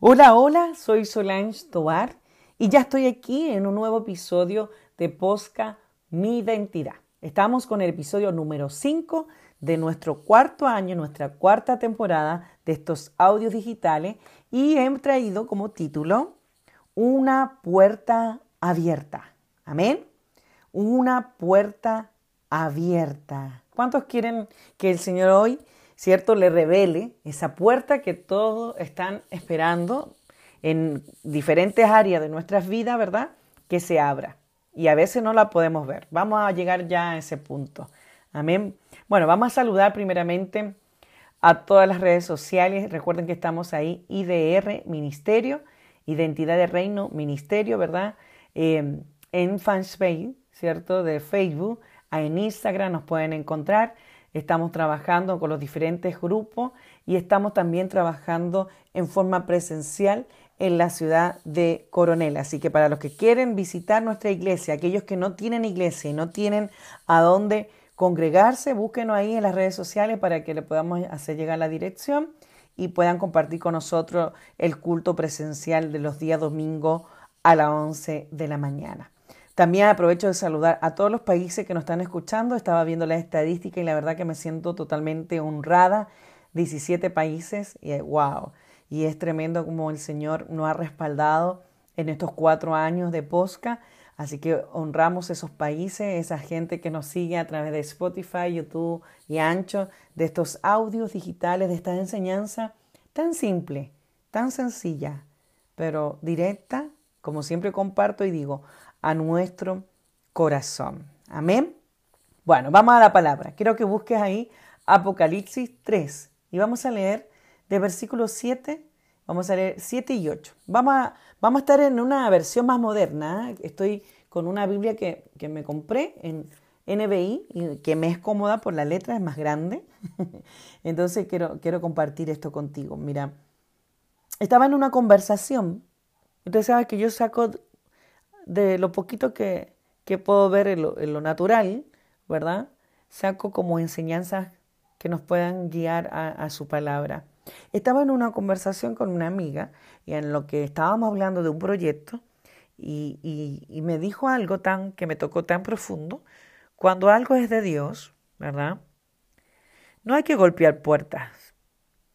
Hola, hola, soy Solange Tobar y ya estoy aquí en un nuevo episodio de Posca Mi Identidad. Estamos con el episodio número 5 de nuestro cuarto año, nuestra cuarta temporada de estos audios digitales y he traído como título Una puerta abierta. Amén. Una puerta abierta. ¿Cuántos quieren que el Señor hoy, cierto, le revele esa puerta que todos están esperando en diferentes áreas de nuestras vidas, ¿verdad? Que se abra. Y a veces no la podemos ver. Vamos a llegar ya a ese punto. Amén. Bueno, vamos a saludar primeramente a todas las redes sociales. Recuerden que estamos ahí, IDR Ministerio, Identidad de Reino Ministerio, ¿verdad? Eh, en Fanspace, ¿cierto? De Facebook, en Instagram nos pueden encontrar. Estamos trabajando con los diferentes grupos y estamos también trabajando en forma presencial en la ciudad de Coronel. Así que para los que quieren visitar nuestra iglesia, aquellos que no tienen iglesia y no tienen a dónde congregarse, búsquenos ahí en las redes sociales para que le podamos hacer llegar la dirección y puedan compartir con nosotros el culto presencial de los días domingo a las 11 de la mañana. También aprovecho de saludar a todos los países que nos están escuchando. Estaba viendo la estadística y la verdad que me siento totalmente honrada. 17 países, y wow. Y es tremendo como el Señor nos ha respaldado en estos cuatro años de Posca. Así que honramos esos países, esa gente que nos sigue a través de Spotify, YouTube y Ancho, de estos audios digitales, de esta enseñanza tan simple, tan sencilla, pero directa, como siempre comparto y digo, a nuestro corazón. Amén. Bueno, vamos a la palabra. Quiero que busques ahí Apocalipsis 3 y vamos a leer de versículos 7, vamos a leer 7 y 8. Vamos a Vamos a estar en una versión más moderna. Estoy con una Biblia que, me compré en NBI y que me es cómoda por la letra, es más grande. Entonces quiero, quiero compartir esto contigo. Mira, estaba en una conversación. Entonces sabes que yo saco de lo poquito que, puedo ver en lo, natural, ¿verdad? Saco como enseñanzas que nos puedan guiar a su palabra. Estaba en una conversación con una amiga y en lo que estábamos hablando de un proyecto y, y, me dijo algo tan que me tocó tan profundo. Cuando algo es de Dios, ¿verdad? No hay que golpear puertas.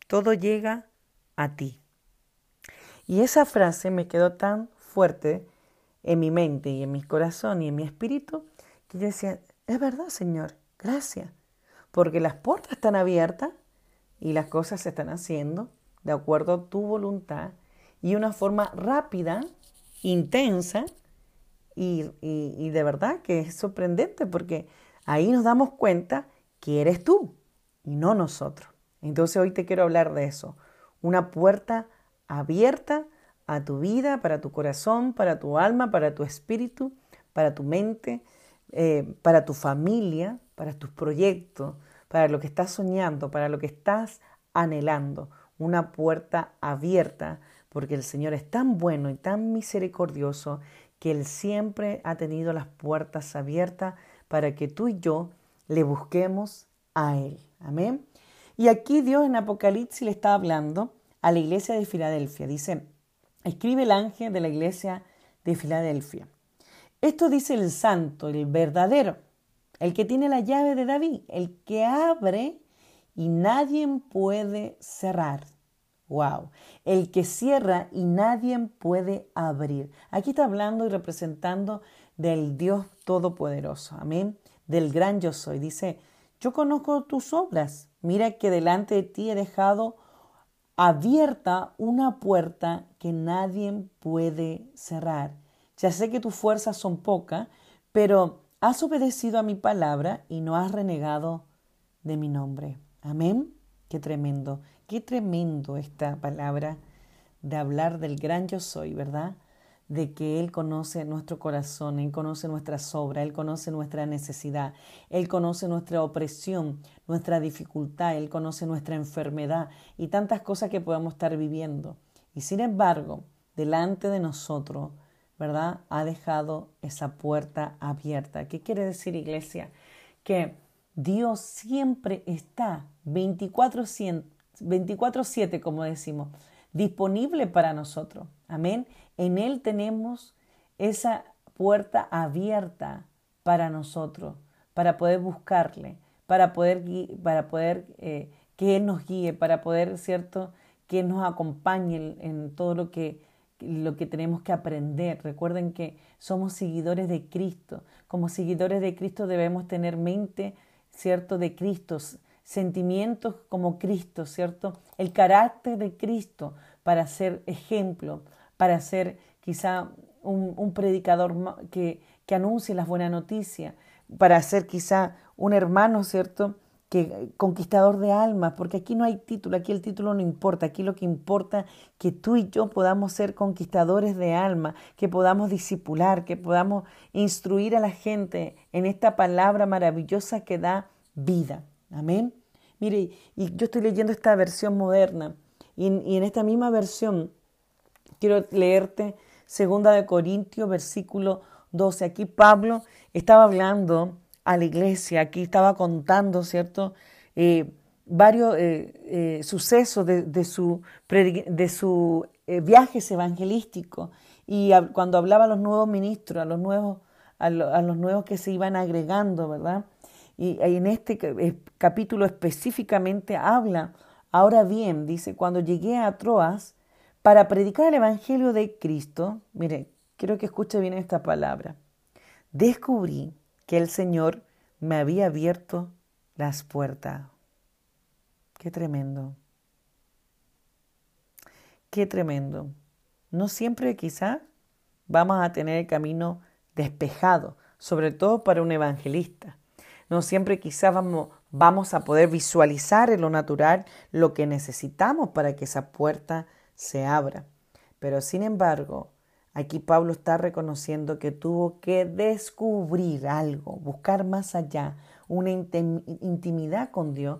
Todo llega a ti. Y esa frase me quedó tan fuerte en mi mente y en mi corazón y en mi espíritu que yo decía, es verdad, Señor, gracias, porque las puertas están abiertas y las cosas se están haciendo de acuerdo a tu voluntad y una forma rápida, intensa y, y, de verdad que es sorprendente porque ahí nos damos cuenta que eres tú y no nosotros. Entonces hoy te quiero hablar de eso. Una puerta abierta a tu vida, para tu corazón, para tu alma, para tu espíritu, para tu mente, eh, para tu familia, para tus proyectos, para lo que estás soñando, para lo que estás anhelando. Una puerta abierta, porque el Señor es tan bueno y tan misericordioso que Él siempre ha tenido las puertas abiertas para que tú y yo le busquemos a Él. Amén. Y aquí Dios en Apocalipsis le está hablando a la iglesia de Filadelfia. Dice, escribe el ángel de la iglesia de Filadelfia. Esto dice el santo, el verdadero, el que tiene la llave de David, el que abre y nadie puede cerrar. Wow. El que cierra y nadie puede abrir. Aquí está hablando y representando del Dios Todopoderoso. Amén. Del gran yo soy. Dice, yo conozco tus obras. Mira que delante de ti he dejado abierta una puerta que nadie puede cerrar. Ya sé que tus fuerzas son pocas, pero Has obedecido a mi palabra y no has renegado de mi nombre. Amén. Qué tremendo, qué tremendo esta palabra de hablar del gran yo soy, ¿verdad? De que Él conoce nuestro corazón, Él conoce nuestra sobra, Él conoce nuestra necesidad, Él conoce nuestra opresión, nuestra dificultad, Él conoce nuestra enfermedad y tantas cosas que podamos estar viviendo. Y sin embargo, delante de nosotros, ¿verdad? Ha dejado esa puerta abierta. ¿Qué quiere decir, iglesia? Que Dios siempre está 24-7 24/7, como decimos, disponible para nosotros. Amén. En Él tenemos esa puerta abierta para nosotros, para poder buscarle, para poder, para poder eh, que Él nos guíe, para poder, ¿cierto?, que nos acompañe en, todo lo que, lo que tenemos que aprender. Recuerden que somos seguidores de Cristo. Como seguidores de Cristo debemos tener mente, ¿cierto?, de Cristo, sentimientos como Cristo, ¿cierto? El carácter de Cristo para ser ejemplo, para ser quizá un, predicador que, que anuncie las buenas noticias, para ser quizá un hermano, ¿cierto? que conquistador de almas, porque aquí no hay título, aquí el título no importa, aquí lo que importa que tú y yo podamos ser conquistadores de alma, que podamos disipular, que podamos instruir a la gente en esta palabra maravillosa que da vida. Amén. Mire, y yo estoy leyendo esta versión moderna y, en esta misma versión quiero leerte segunda de Corintios versículo 12. Aquí Pablo estaba hablando a la iglesia, aquí estaba contando, ¿cierto? Eh, varios eh, eh, sucesos de, su, de su viajes evangelísticos y cuando hablaba a los nuevos ministros, a los nuevos, a los nuevos que se iban agregando, ¿verdad? Y en este capítulo específicamente habla, ahora bien, dice, cuando llegué a Troas para predicar el Evangelio de Cristo, mire, quiero que escuche bien esta palabra, descubrí que el Señor me había abierto las puertas. Qué tremendo. Qué tremendo. No siempre quizá vamos a tener el camino despejado, sobre todo para un evangelista. No siempre quizás vamos, vamos a poder visualizar en lo natural lo que necesitamos para que esa puerta se abra. Pero sin embargo, aquí Pablo está reconociendo que tuvo que descubrir algo, buscar más allá, una intimidad con Dios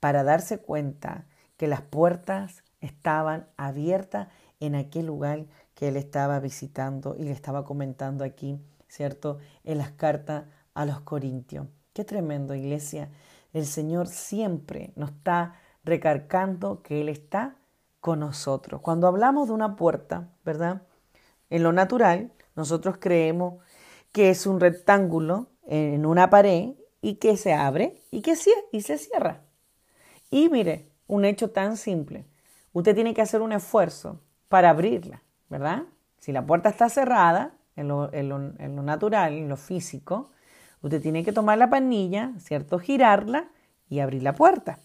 para darse cuenta que las puertas estaban abiertas en aquel lugar que él estaba visitando y le estaba comentando aquí, ¿cierto? En las cartas a los Corintios. Qué tremendo, iglesia. El Señor siempre nos está recargando que Él está con nosotros. Cuando hablamos de una puerta, ¿verdad? En lo natural, nosotros creemos que es un rectángulo en una pared y que se abre y que y se cierra. Y mire, un hecho tan simple. Usted tiene que hacer un esfuerzo para abrirla, ¿verdad? Si la puerta está cerrada, en lo, en lo natural, en lo físico, Usted tiene que tomar la panilla, ¿cierto? Girarla y abrir la puerta.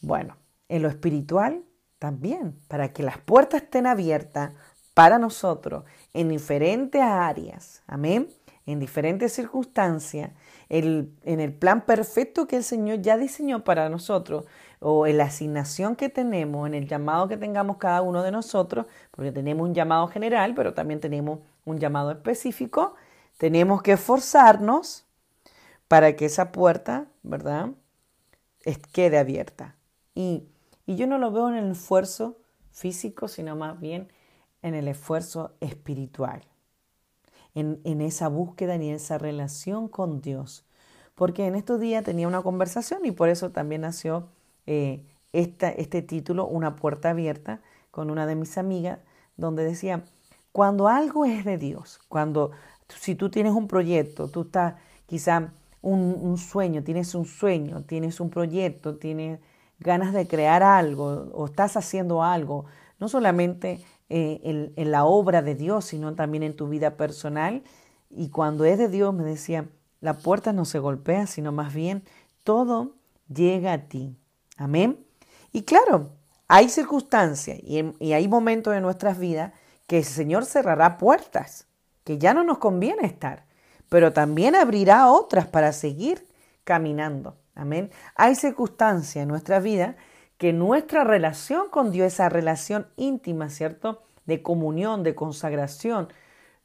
Bueno, en lo espiritual también, para que las puertas estén abiertas para nosotros en diferentes áreas, amén, en diferentes circunstancias, en el plan perfecto que el Señor ya diseñó para nosotros, o en la asignación que tenemos, en el llamado que tengamos cada uno de nosotros, porque tenemos un llamado general, pero también tenemos un llamado específico, tenemos que esforzarnos para que esa puerta, ¿verdad?, quede abierta. Y, yo no lo veo en el esfuerzo físico, sino más bien en el esfuerzo espiritual, en, esa búsqueda y en esa relación con Dios. Porque en estos días tenía una conversación y por eso también nació eh, este título, Una puerta abierta, con una de mis amigas, donde decía, cuando algo es de Dios, cuando si tú tienes un proyecto, tú estás quizá un, sueño, tienes un sueño, tienes un proyecto, tienes ganas de crear algo o estás haciendo algo, no solamente eh, en, la obra de Dios, sino también en tu vida personal. Y cuando es de Dios, me decía, la puerta no se golpea, sino más bien todo llega a ti. Amén. Y claro, hay circunstancias y, y hay momentos en nuestras vidas que el Señor cerrará puertas que ya no nos conviene estar, pero también abrirá otras para seguir caminando. Amén. Hay circunstancias en nuestra vida que nuestra relación con Dios, esa relación íntima, ¿cierto? De comunión, de consagración,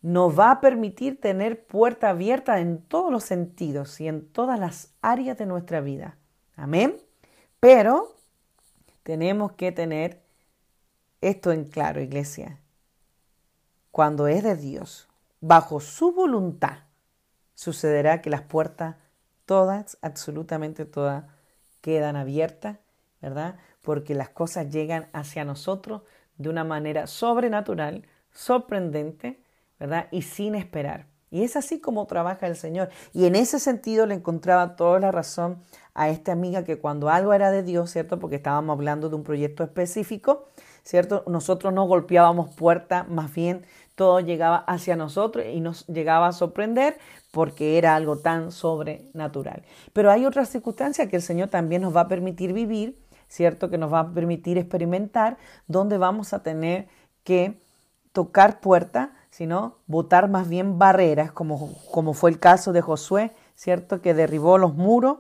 nos va a permitir tener puerta abierta en todos los sentidos y en todas las áreas de nuestra vida. Amén. Pero tenemos que tener esto en claro, iglesia. Cuando es de Dios, bajo su voluntad, sucederá que las puertas, todas, absolutamente todas, quedan abiertas, ¿verdad? porque las cosas llegan hacia nosotros de una manera sobrenatural, sorprendente, ¿verdad? Y sin esperar. Y es así como trabaja el Señor. Y en ese sentido le encontraba toda la razón a esta amiga que cuando algo era de Dios, ¿cierto? Porque estábamos hablando de un proyecto específico, ¿cierto? Nosotros no golpeábamos puerta, más bien todo llegaba hacia nosotros y nos llegaba a sorprender porque era algo tan sobrenatural. Pero hay otras circunstancias que el Señor también nos va a permitir vivir, ¿cierto? Que nos va a permitir experimentar, donde vamos a tener que tocar puerta, sino botar más bien barreras, como, como fue el caso de Josué, ¿cierto? Que derribó los muros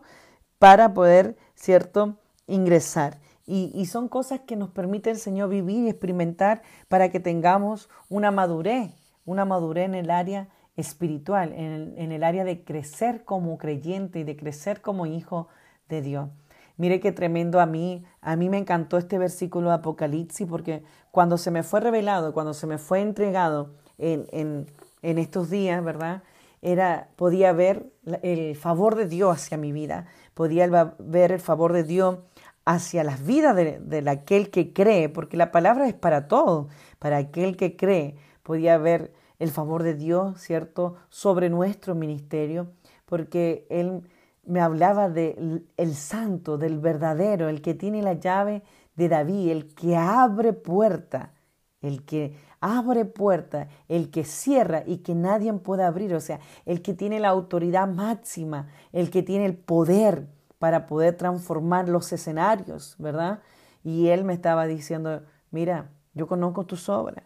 para poder, ¿cierto?, ingresar. Y, son cosas que nos permite el Señor vivir y experimentar para que tengamos una madurez, una madurez en el área espiritual, en el, en el área de crecer como creyente y de crecer como hijo de Dios. Mire qué tremendo a mí, a mí me encantó este versículo de Apocalipsis porque cuando se me fue revelado, cuando se me fue entregado en, en, en estos días, ¿verdad? Era, podía ver el favor de Dios hacia mi vida, podía ver el favor de Dios hacia las vidas de, aquel que cree, porque la palabra es para todo, para aquel que cree, podía ver el favor de Dios, ¿cierto?, sobre nuestro ministerio, porque Él me hablaba del el santo, del verdadero, el que tiene la llave de David, el que abre puerta, el que abre puerta, el que cierra y que nadie puede abrir, o sea, el que tiene la autoridad máxima, el que tiene el poder, para poder transformar los escenarios, ¿verdad? Y él me estaba diciendo, mira, yo conozco tus obras,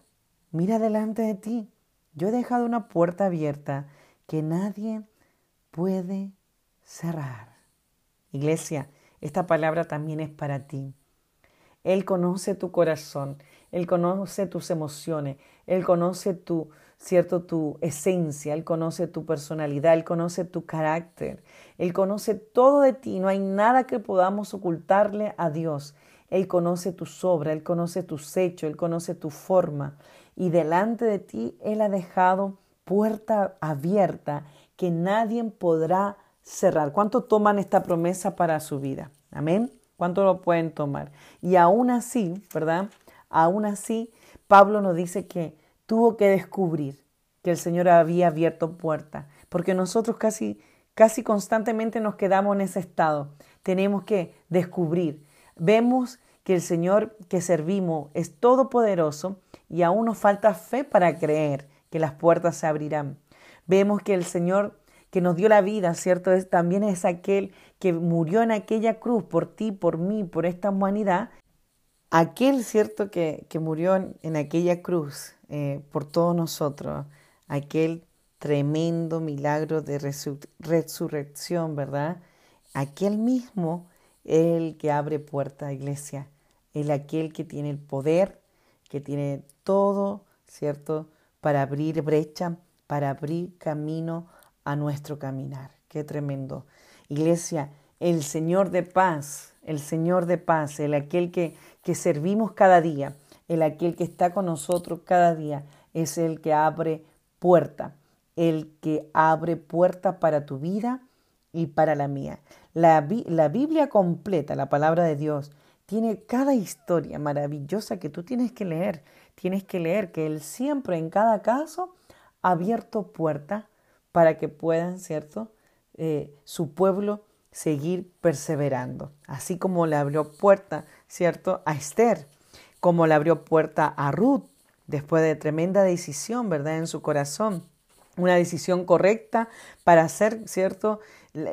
mira delante de ti, yo he dejado una puerta abierta que nadie puede cerrar. Iglesia, esta palabra también es para ti. Él conoce tu corazón, Él conoce tus emociones, Él conoce tu, cierto, tu esencia, Él conoce tu personalidad, Él conoce tu carácter, Él conoce todo de ti, no hay nada que podamos ocultarle a Dios. Él conoce tu obras, Él conoce tus hechos, Él conoce tu forma. Y delante de ti Él ha dejado puerta abierta que nadie podrá cerrar. ¿Cuánto toman esta promesa para su vida? Amén. ¿Cuánto lo pueden tomar? Y aún así, ¿verdad? Aún así, Pablo nos dice que tuvo que descubrir que el Señor había abierto puertas, porque nosotros casi, casi constantemente nos quedamos en ese estado. Tenemos que descubrir. Vemos que el Señor que servimos es todopoderoso y aún nos falta fe para creer que las puertas se abrirán. Vemos que el Señor que nos dio la vida, ¿cierto? Es, también es aquel que murió en aquella cruz por ti, por mí, por esta humanidad. Aquel, ¿cierto? Que, que murió en aquella cruz eh, por todos nosotros, aquel tremendo milagro de resurrección, ¿verdad? Aquel mismo, el que abre puerta, iglesia, el aquel que tiene el poder, que tiene todo, ¿cierto? Para abrir brecha, para abrir camino a nuestro caminar. Qué tremendo. Iglesia, el Señor de paz, el Señor de paz, el aquel que, que servimos cada día, el aquel que está con nosotros cada día, es el que abre puerta, el que abre puerta para tu vida y para la mía. La, la Biblia completa, la palabra de Dios, tiene cada historia maravillosa que tú tienes que leer. Tienes que leer que Él siempre en cada caso ha abierto puerta para que puedan, ¿cierto? Eh, su pueblo seguir perseverando. Así como le abrió puerta, ¿cierto? A Esther como le abrió puerta a Ruth después de tremenda decisión, ¿verdad? En su corazón. Una decisión correcta para hacer, ¿cierto?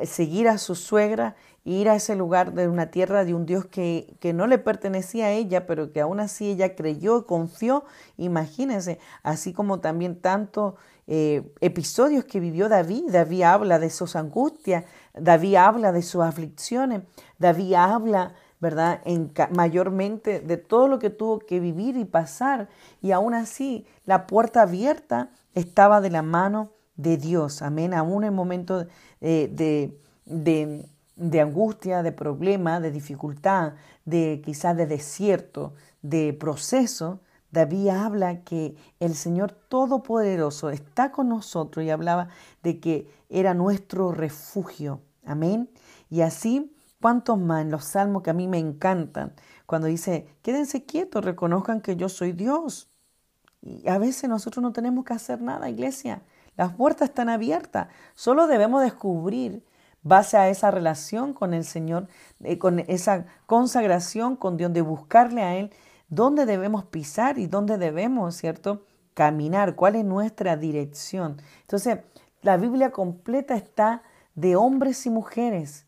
Seguir a su suegra ir a ese lugar de una tierra de un Dios que, que, no le pertenecía a ella, pero que aún así ella creyó, confió. Imagínense, así como también tantos eh, episodios que vivió David. David habla de sus angustias, David habla de sus aflicciones, David habla ¿verdad? En, mayormente de todo lo que tuvo que vivir y pasar. Y aún así, la puerta abierta estaba de la mano de Dios. Amén. Aún en momentos de, de, de, angustia, de problema, de dificultad, de quizás de desierto, de proceso, David habla que el Señor Todopoderoso está con nosotros y hablaba de que era nuestro refugio. Amén. Y así ¿Cuántos más en los salmos que a mí me encantan? Cuando dice, quédense quietos, reconozcan que yo soy Dios. Y a veces nosotros no tenemos que hacer nada, iglesia. Las puertas están abiertas. Solo debemos descubrir, base a esa relación con el Señor, eh, con esa consagración con Dios, de buscarle a Él, dónde debemos pisar y dónde debemos, ¿cierto? Caminar, cuál es nuestra dirección. Entonces, la Biblia completa está de hombres y mujeres,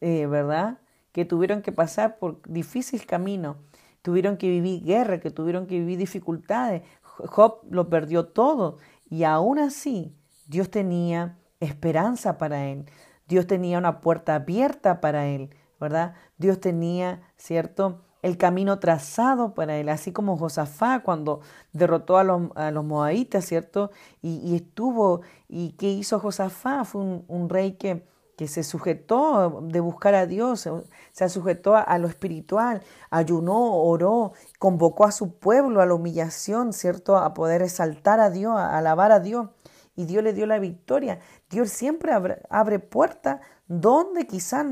eh, ¿verdad? Que tuvieron que pasar por difícil camino, tuvieron que vivir guerra, que tuvieron que vivir dificultades. Job lo perdió todo y aún así Dios tenía esperanza para él. Dios tenía una puerta abierta para él, ¿verdad? Dios tenía, ¿cierto? el camino trazado para él, así como Josafá cuando derrotó a los, a los moabitas, ¿cierto? Y, estuvo, ¿y qué hizo Josafá? Fue un, rey que, que, se sujetó de buscar a Dios, se sujetó a, lo espiritual, ayunó, oró, convocó a su pueblo a la humillación, ¿cierto? A poder exaltar a Dios, a alabar a Dios. Y Dios le dio la victoria. Dios siempre abre, abre puertas donde quizás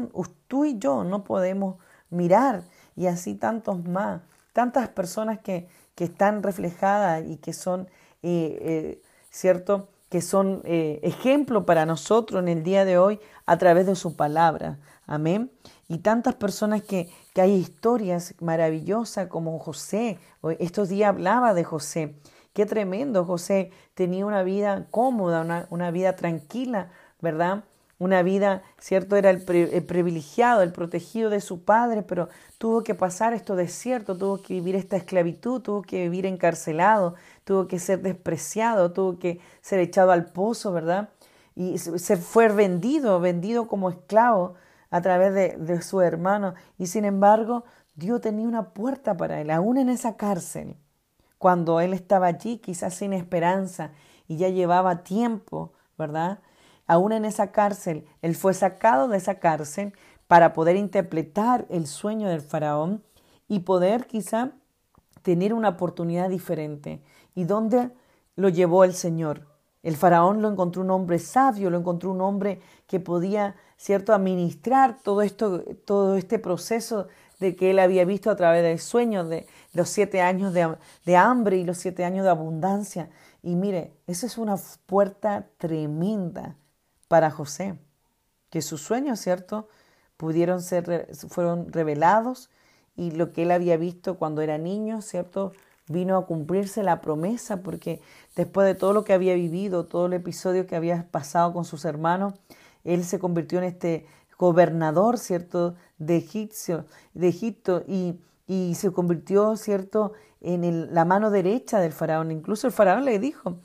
tú y yo no podemos mirar y así tantos más, tantas personas que, que están reflejadas y que son, eh, eh, ¿cierto? Que son eh, ejemplo para nosotros en el día de hoy a través de su palabra. Amén. Y tantas personas que, que hay historias maravillosas como José. Estos días hablaba de José. Qué tremendo. José tenía una vida cómoda, una, una vida tranquila, ¿verdad? Una vida, ¿cierto? Era el, privilegiado, el protegido de su padre, pero tuvo que pasar esto desierto, tuvo que vivir esta esclavitud, tuvo que vivir encarcelado, tuvo que ser despreciado, tuvo que ser echado al pozo, ¿verdad? Y se fue vendido, vendido como esclavo a través de, de su hermano. Y sin embargo, Dios tenía una puerta para él, aún en esa cárcel. Cuando él estaba allí, quizás sin esperanza, y ya llevaba tiempo, ¿verdad? Aún en esa cárcel, él fue sacado de esa cárcel para poder interpretar el sueño del faraón y poder quizá tener una oportunidad diferente. ¿Y dónde lo llevó el Señor? El faraón lo encontró un hombre sabio, lo encontró un hombre que podía, cierto, administrar todo esto, todo este proceso de que él había visto a través del sueño de los siete años de, de hambre y los siete años de abundancia. Y mire, esa es una puerta tremenda para José, que sus sueños, ¿cierto?, pudieron ser, fueron revelados y lo que él había visto cuando era niño, ¿cierto?, vino a cumplirse la promesa, porque después de todo lo que había vivido, todo el episodio que había pasado con sus hermanos, él se convirtió en este gobernador, ¿cierto?, de, de Egipto y, se convirtió, ¿cierto?, en la mano derecha del faraón. Incluso el faraón le dijo,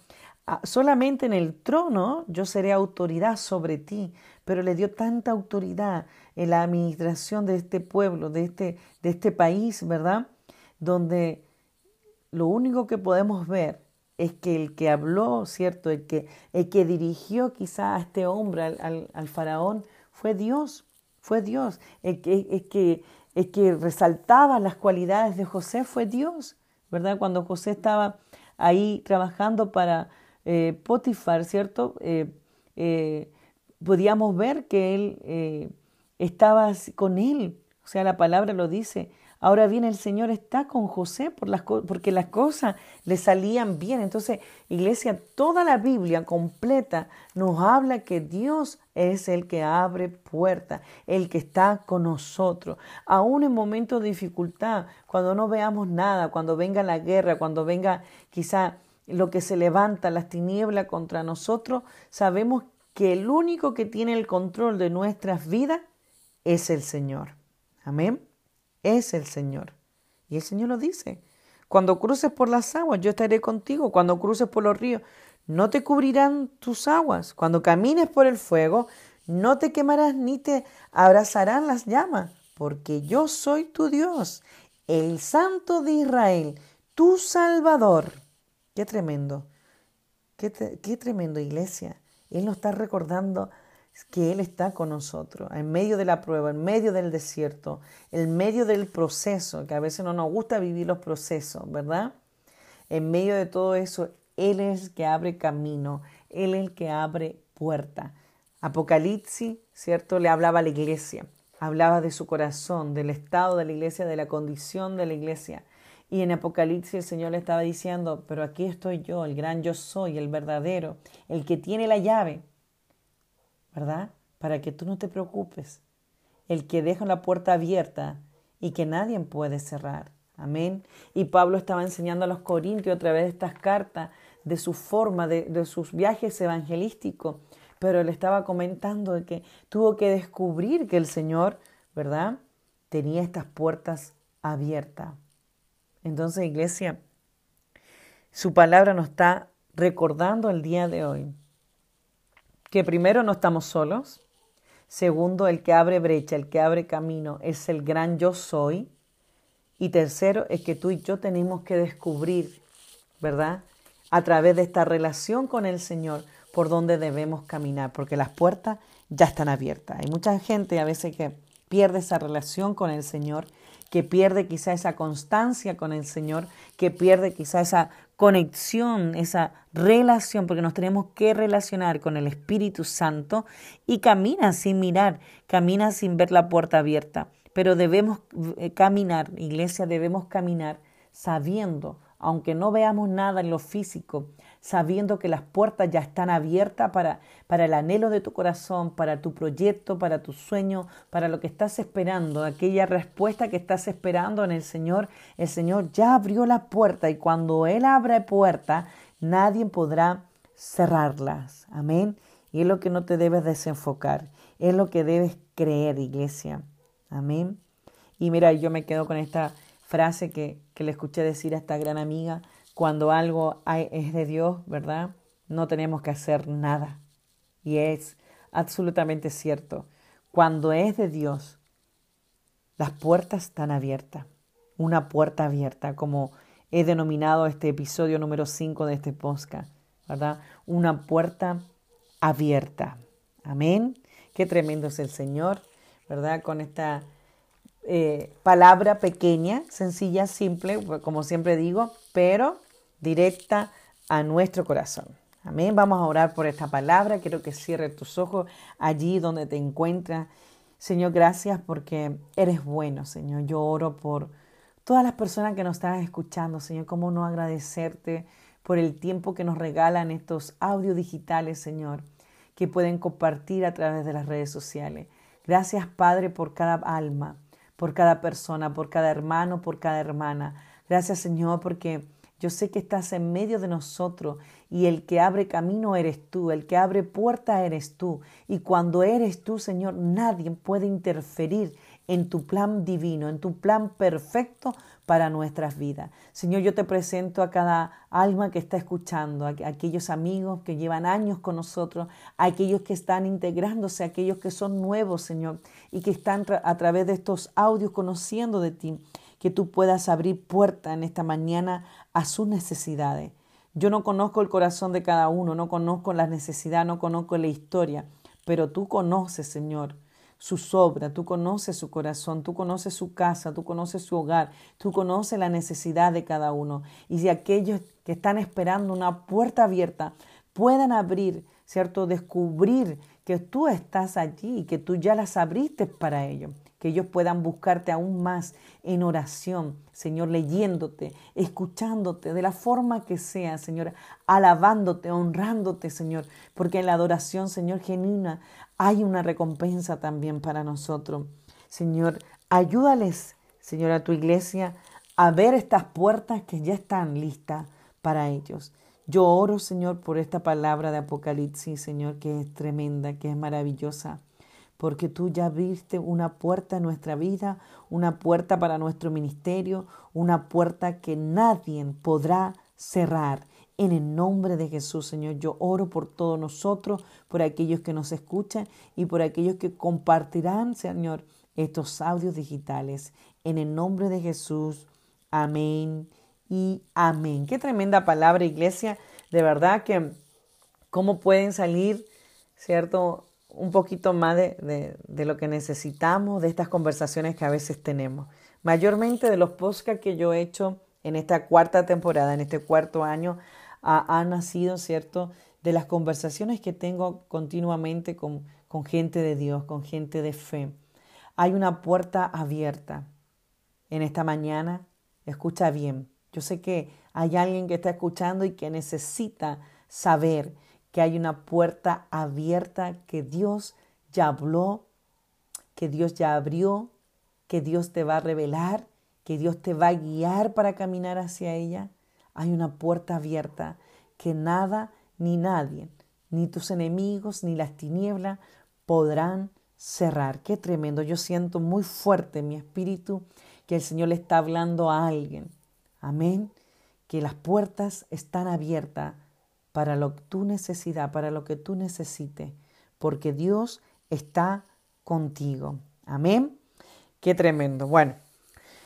solamente en el trono yo seré autoridad sobre ti, pero le dio tanta autoridad en la administración de este pueblo, de este, de este país, ¿verdad? Donde lo único que podemos ver es que el que habló, ¿cierto? El que, el que dirigió quizá a este hombre, al, faraón, fue Dios, fue Dios. El que, que, el que resaltaba las cualidades de José fue Dios, ¿verdad? Cuando José estaba ahí trabajando para, eh, Potifar, ¿cierto? Eh, eh, podíamos ver que él estaba con él, o sea, la palabra lo dice. Ahora bien, el Señor está con José porque las cosas le salían bien. Entonces, iglesia, toda la Biblia completa nos habla que Dios es el que abre puertas, el que está con nosotros. Aún en momentos de dificultad, cuando no veamos nada, cuando venga la guerra, cuando venga quizá lo que se levanta, las tinieblas contra nosotros, sabemos que el único que tiene el control de nuestras vidas es el Señor. Amén. Es el Señor. Y el Señor lo dice. Cuando cruces por las aguas, yo estaré contigo. Cuando cruces por los ríos, no te cubrirán tus aguas. Cuando camines por el fuego, no te quemarás ni te abrazarán las llamas, porque yo soy tu Dios, el Santo de Israel, tu Salvador. Qué tremendo, qué, tremendo iglesia. Él nos está recordando que Él está con nosotros, en medio de la prueba, en medio del desierto, en medio del proceso, que a veces no nos gusta vivir los procesos, ¿verdad? En medio de todo eso, Él es el que abre camino, Él es el que abre puerta. Apocalipsis, ¿cierto? Le hablaba a la iglesia. hablaba de su corazón, del estado de la iglesia, de la condición de la iglesia. Y en Apocalipsis el Señor le estaba diciendo, pero aquí estoy yo, el gran yo soy, el verdadero, el que tiene la llave, ¿verdad? Para que tú no te preocupes, el que deja la puerta abierta y que nadie puede cerrar. Amén. Y Pablo estaba enseñando a los corintios a través de estas cartas de su forma, de, de sus viajes evangelísticos, pero él estaba comentando que tuvo que descubrir que el Señor, ¿verdad? Tenía estas puertas abiertas. Entonces, iglesia, su palabra nos está recordando el día de hoy que primero no estamos solos, segundo, el que abre brecha, el que abre camino es el gran yo soy, y tercero es que tú y yo tenemos que descubrir, ¿verdad? A través de esta relación con el Señor, por donde debemos caminar, porque las puertas ya están abiertas. Hay mucha gente a veces que pierde esa relación con el Señor, que pierde quizá esa constancia con el Señor, que pierde quizá esa conexión, esa relación, porque nos tenemos que relacionar con el Espíritu Santo y camina sin mirar, camina sin ver la puerta abierta. Pero debemos eh, caminar, iglesia, debemos caminar sabiendo, aunque no veamos nada en lo físico, sabiendo que las puertas ya están abiertas para, para el anhelo de tu corazón, para tu proyecto, para tu sueño, para lo que estás esperando, aquella respuesta que estás esperando en el Señor. El Señor ya abrió la puerta y cuando Él abre puerta, nadie podrá cerrarlas. Amén. Y es lo que no te debes desenfocar, es lo que debes creer, iglesia. Amén. Y mira, yo me quedo con esta frase que, que le escuché decir a esta gran amiga cuando algo es de Dios, ¿verdad? No tenemos que hacer nada. Y es absolutamente cierto. Cuando es de Dios, las puertas están abiertas. Una puerta abierta, como he denominado este episodio número 5 de este podcast, ¿verdad? Una puerta abierta. Amén. Qué tremendo es el Señor, ¿verdad? Con esta eh, palabra pequeña, sencilla, simple, como siempre digo, pero directa a nuestro corazón. Amén. Vamos a orar por esta palabra. Quiero que cierres tus ojos allí donde te encuentras. Señor, gracias porque eres bueno, Señor. Yo oro por todas las personas que nos están escuchando, Señor. ¿Cómo no agradecerte por el tiempo que nos regalan estos audios digitales, Señor, que pueden compartir a través de las redes sociales? Gracias, Padre, por cada alma, por cada persona, por cada hermano, por cada hermana. Gracias, Señor, porque yo sé que estás en medio de nosotros y el que abre camino eres tú, el que abre puerta eres tú. Y cuando eres tú, Señor, nadie puede interferir en tu plan divino, en tu plan perfecto para nuestras vidas. Señor, yo te presento a cada alma que está escuchando, a aquellos amigos que llevan años con nosotros, a aquellos que están integrándose, a aquellos que son nuevos, Señor, y que están a través de estos audios conociendo de ti que tú puedas abrir puerta en esta mañana a sus necesidades. Yo no conozco el corazón de cada uno, no conozco las necesidades, no conozco la historia, pero tú conoces, Señor, su obras, tú conoces su corazón, tú conoces su casa, tú conoces su hogar, tú conoces la necesidad de cada uno. Y si aquellos que están esperando una puerta abierta puedan abrir, ¿cierto? Descubrir que tú estás allí que tú ya las abriste para ellos que ellos puedan buscarte aún más en oración, Señor, leyéndote, escuchándote de la forma que sea, Señor, alabándote, honrándote, Señor, porque en la adoración, Señor, genuina, hay una recompensa también para nosotros. Señor, ayúdales, Señor, a tu iglesia a ver estas puertas que ya están listas para ellos. Yo oro, Señor, por esta palabra de Apocalipsis, Señor, que es tremenda, que es maravillosa porque tú ya viste una puerta en nuestra vida, una puerta para nuestro ministerio, una puerta que nadie podrá cerrar. En el nombre de Jesús, Señor, yo oro por todos nosotros, por aquellos que nos escuchan y por aquellos que compartirán, Señor, estos audios digitales. En el nombre de Jesús, amén y amén. Qué tremenda palabra, iglesia. De verdad que cómo pueden salir, ¿cierto? Un poquito más de, lo que necesitamos, de estas conversaciones que a veces tenemos. Mayormente de los podcasts que yo he hecho en esta cuarta temporada, en este cuarto año, ha, nacido, ¿cierto?, de las conversaciones que tengo continuamente con, con gente de Dios, con gente de fe. hay una puerta abierta en esta mañana. Escucha bien. Yo sé que hay alguien que está escuchando y que necesita saber que hay una puerta abierta que Dios ya habló, que Dios ya abrió, que Dios te va a revelar, que Dios te va a guiar para caminar hacia ella. Hay una puerta abierta que nada ni nadie, ni tus enemigos, ni las tinieblas podrán cerrar. Qué tremendo. Yo siento muy fuerte en mi espíritu que el Señor le está hablando a alguien. Amén. Que las puertas están abiertas para lo que tú necesitas, para lo que tú necesites, porque Dios está contigo. Amén. Qué tremendo. Bueno,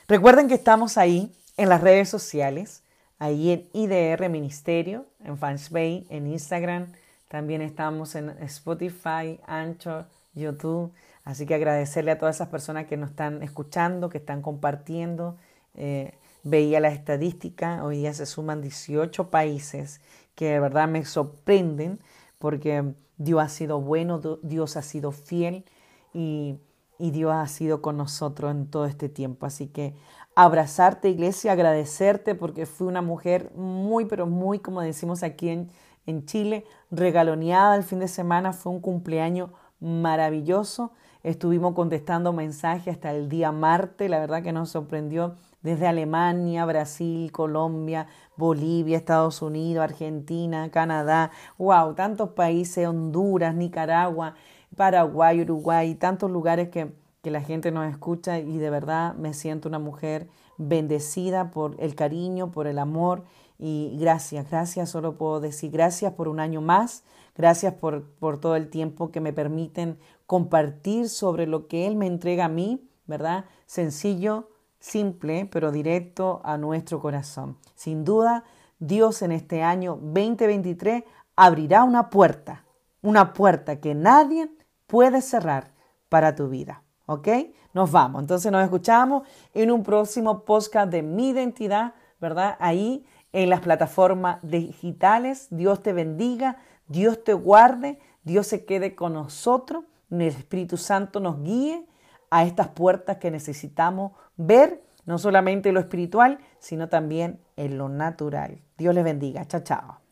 recuerden que estamos ahí en las redes sociales, ahí en IDR Ministerio, en Fansbay, en Instagram. También estamos en Spotify, Anchor, YouTube. Así que agradecerle a todas esas personas que nos están escuchando, que están compartiendo. Eh, veía la estadística, hoy día se suman 18 países que de verdad me sorprenden porque Dios ha sido bueno, Dios ha sido fiel y, y Dios ha sido con nosotros en todo este tiempo. Así que abrazarte, iglesia, agradecerte porque fui una mujer muy, pero muy, como decimos aquí en, en Chile, regaloneada el fin de semana. Fue un cumpleaños maravilloso. Estuvimos contestando mensajes hasta el día martes, la verdad que nos sorprendió desde Alemania, Brasil, Colombia, Bolivia, Estados Unidos, Argentina, Canadá, wow, tantos países, Honduras, Nicaragua, Paraguay, Uruguay, tantos lugares que, que la gente nos escucha y de verdad me siento una mujer bendecida por el cariño, por el amor y gracias, gracias, solo puedo decir gracias por un año más, gracias por, por todo el tiempo que me permiten compartir sobre lo que Él me entrega a mí, ¿verdad? Sencillo, simple, pero directo a nuestro corazón. Sin duda, Dios en este año 2023 abrirá una puerta, una puerta que nadie puede cerrar para tu vida. ¿Ok? Nos vamos. Entonces nos escuchamos en un próximo podcast de mi identidad, ¿verdad? Ahí en las plataformas digitales. Dios te bendiga, Dios te guarde, Dios se quede con nosotros, el Espíritu Santo nos guíe a estas puertas que necesitamos ver, no solamente lo espiritual, sino también en lo natural. Dios les bendiga. Chao, chao.